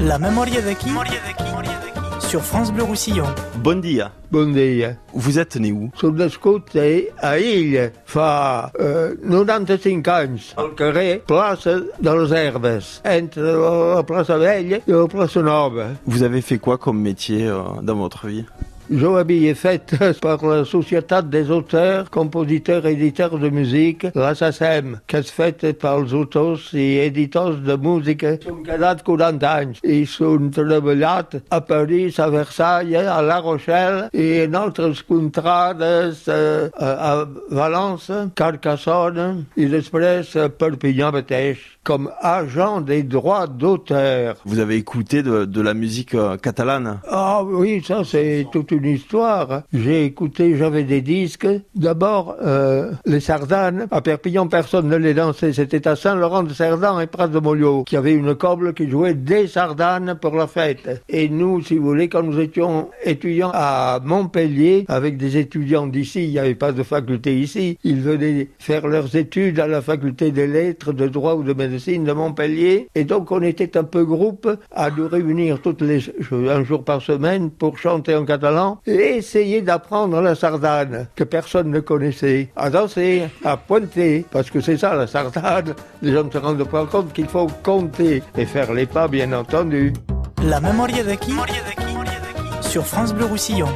La mémoire de qui? Sur France Bleu Roussillon. Bon dia. Bon dia. Vous êtes né où? Sono nascut a Illa fa eh, 95 anys, al carrer Plaça de les Herbes, entre la plaça Vella i la plaça Nova. Vous avez fait quoi comme métier euh, dans votre vie? Jo havia fet per la Societat des Auteurs, Compositeurs i Editors de Music, la SACEM, que és feta pels autors i editors de música. S'han quedat 40 anys i s'han treballat a París, a Versailles, a La Rochelle i en altres contrades a, a Valence, Carcassonne i després a Perpinyà mateix, com agent des droits d'auteur. Vous avez écouté de, de la musique euh, catalane? Ah oui, ça c'est toute une histoire. J'ai écouté, j'avais des disques. D'abord, euh, les sardanes. À Perpignan, personne ne les dansait. C'était à Saint-Laurent-de-Cerdan et Pras de Mollio qui avait une coble qui jouait des sardanes pour la fête. Et nous, si vous voulez, quand nous étions étudiants à Montpellier, avec des étudiants d'ici, il n'y avait pas de faculté ici, ils venaient faire leurs études à la faculté des lettres, de droit ou de médecine de Montpellier. Et donc, on était un peu groupe à nous réunir toutes les, un jour par semaine pour chanter en catalan et essayer d'apprendre la sardane que personne ne connaissait, à danser, à pointer, parce que c'est ça la sardane. Les gens ne se rendent pas compte qu'il faut compter et faire les pas, bien entendu. La mémoire de qui? Sur France Bleu Roussillon.